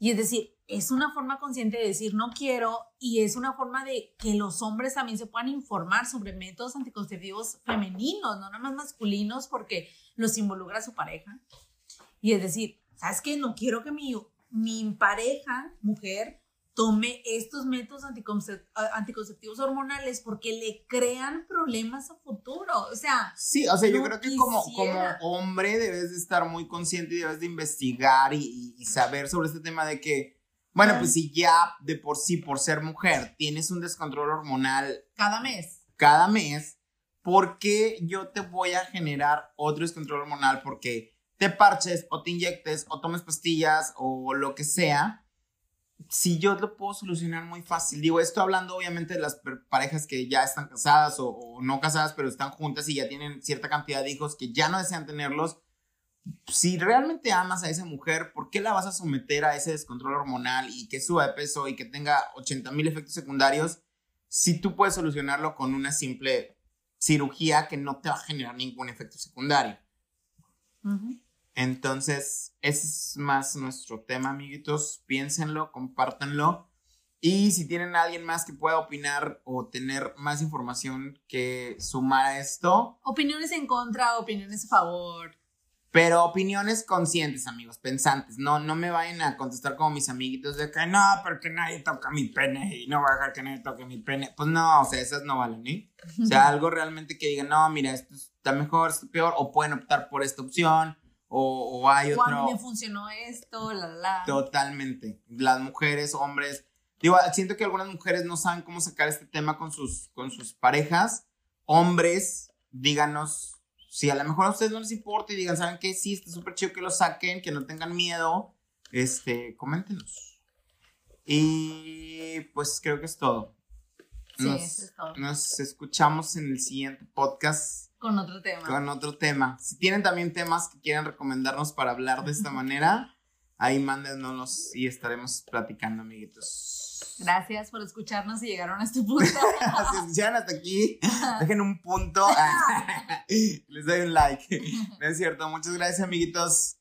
Y es decir, es una forma consciente de decir no quiero y es una forma de que los hombres también se puedan informar sobre métodos anticonceptivos femeninos, no nada más masculinos, porque los involucra su pareja. Y es decir, ¿sabes qué? No quiero que mi, mi pareja, mujer, tome estos métodos anticonceptivos hormonales porque le crean problemas a futuro. O sea, sí, o sea, yo creo que como, como hombre debes de estar muy consciente y debes de investigar y, saber sobre este tema de que, bueno, pues si ya de por sí, por ser mujer, tienes un descontrol hormonal. Cada mes. Cada mes, ¿por qué yo te voy a generar otro descontrol hormonal? Porque te parches o te inyectes o tomes pastillas o lo que sea si yo lo puedo solucionar muy fácil, digo, esto hablando obviamente de las parejas que ya están casadas o, no casadas, pero están juntas y ya tienen cierta cantidad de hijos que ya no desean tenerlos. Si realmente amas a esa mujer, ¿por qué la vas a someter a ese descontrol hormonal y que suba de peso y que tenga 80 mil efectos secundarios? Si tú puedes solucionarlo con una simple cirugía que no te va a generar ningún efecto secundario. Entonces, ese es más nuestro tema, amiguitos. Piénsenlo, compártanlo. Y si tienen a alguien más que pueda opinar o tener más información que sumar a esto. Opiniones en contra, opiniones a favor. Pero opiniones conscientes, amigos, pensantes. No, no me vayan a contestar como mis amiguitos de que no, porque nadie toca mi pene y no voy a dejar que nadie toque mi pene. Pues no, o sea, esas no valen, ¿eh? O sea, algo realmente que digan, no, mira, esto está mejor, esto peor, o pueden optar por esta opción o, hay otro. O a me funcionó esto, la, la. Totalmente. Las mujeres, hombres. Digo, siento que algunas mujeres no saben cómo sacar este tema con sus, con sus parejas. Hombres, díganos si a lo mejor a ustedes no les importa y digan, ¿saben qué? Sí, está súper chido que lo saquen, que no tengan miedo. Este, coméntenos. Y pues creo que es todo. Sí, eso es todo. Nos escuchamos en el siguiente podcast. Con otro tema. Con otro tema. Si tienen también temas que quieran recomendarnos para hablar de esta manera, ahí mándenos y estaremos platicando, amiguitos. Gracias por escucharnos y llegaron a este punto. si escucharon hasta aquí, dejen un punto. Les doy un like. No es cierto. Muchas gracias, amiguitos.